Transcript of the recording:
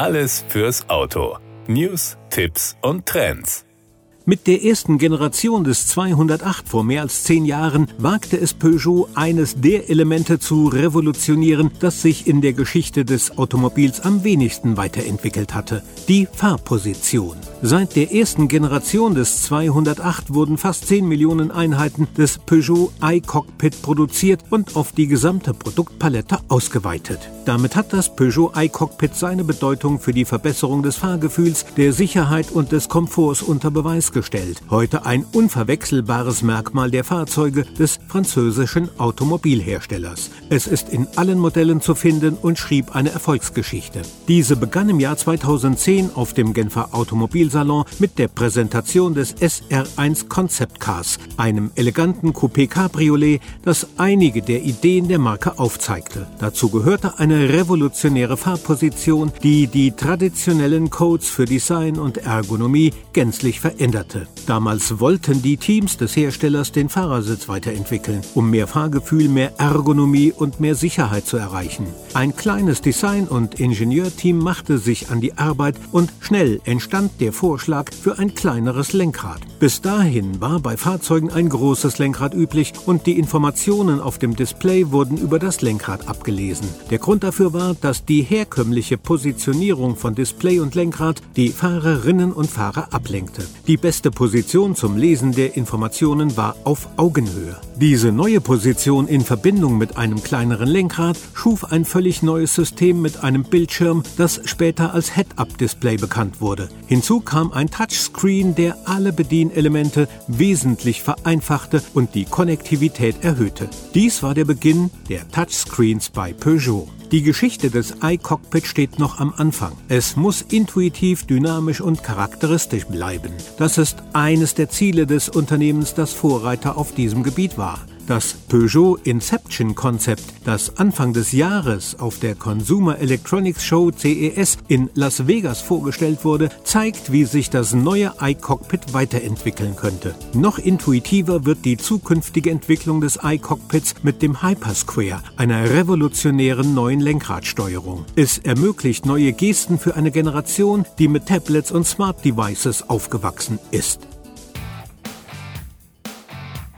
Alles fürs Auto. News, Tipps und Trends. Mit der ersten Generation des 208 vor mehr als zehn Jahren wagte es Peugeot, eines der Elemente zu revolutionieren, das sich in der Geschichte des Automobils am wenigsten weiterentwickelt hatte, die Fahrposition. Seit der ersten Generation des 208 wurden fast 10 Millionen Einheiten des Peugeot iCockpit produziert und auf die gesamte Produktpalette ausgeweitet. Damit hat das Peugeot iCockpit seine Bedeutung für die Verbesserung des Fahrgefühls, der Sicherheit und des Komforts unter Beweis gestellt. Heute ein unverwechselbares Merkmal der Fahrzeuge des französischen Automobilherstellers. Es ist in allen Modellen zu finden und schrieb eine Erfolgsgeschichte. Diese begann im Jahr 2010 auf dem Genfer Automobilsalon mit der Präsentation des SR1 Concept Cars, einem eleganten Coupé Cabriolet, das einige der Ideen der Marke aufzeigte. Dazu gehörte eine revolutionäre Fahrposition, die die traditionellen Codes für Design und Ergonomie gänzlich veränderte. Damals wollten die Teams des Herstellers den Fahrersitz weiterentwickeln, um mehr Fahrgefühl, mehr Ergonomie und mehr Sicherheit zu erreichen. Ein kleines Design- und Ingenieurteam machte sich an die Arbeit und schnell entstand der Vorschlag für ein kleineres Lenkrad. Bis dahin war bei Fahrzeugen ein großes Lenkrad üblich und die Informationen auf dem Display wurden über das Lenkrad abgelesen. Der Grund dafür war, dass die herkömmliche Positionierung von Display und Lenkrad die Fahrerinnen und Fahrer ablenkte. Die beste Position zum Lesen der Informationen war auf Augenhöhe. Diese neue Position in Verbindung mit einem kleineren Lenkrad schuf ein völlig neues System mit einem Bildschirm, das später als Head-Up-Display bekannt wurde. Hinzu kam ein Touchscreen, der alle Bedienelemente wesentlich vereinfachte und die Konnektivität erhöhte. Dies war der Beginn der Touchscreens bei Peugeot. Die Geschichte des iCockpit steht noch am Anfang. Es muss intuitiv, dynamisch und charakteristisch bleiben. Das ist eines der Ziele des Unternehmens, das Vorreiter auf diesem Gebiet war. Das Peugeot Inception Konzept, das Anfang des Jahres auf der Consumer Electronics Show CES in Las Vegas vorgestellt wurde, zeigt, wie sich das neue iCockpit weiterentwickeln könnte. Noch intuitiver wird die zukünftige Entwicklung des iCockpits mit dem Hypersquare, einer revolutionären neuen Lenkradsteuerung. Es ermöglicht neue Gesten für eine Generation, die mit Tablets und Smart Devices aufgewachsen ist.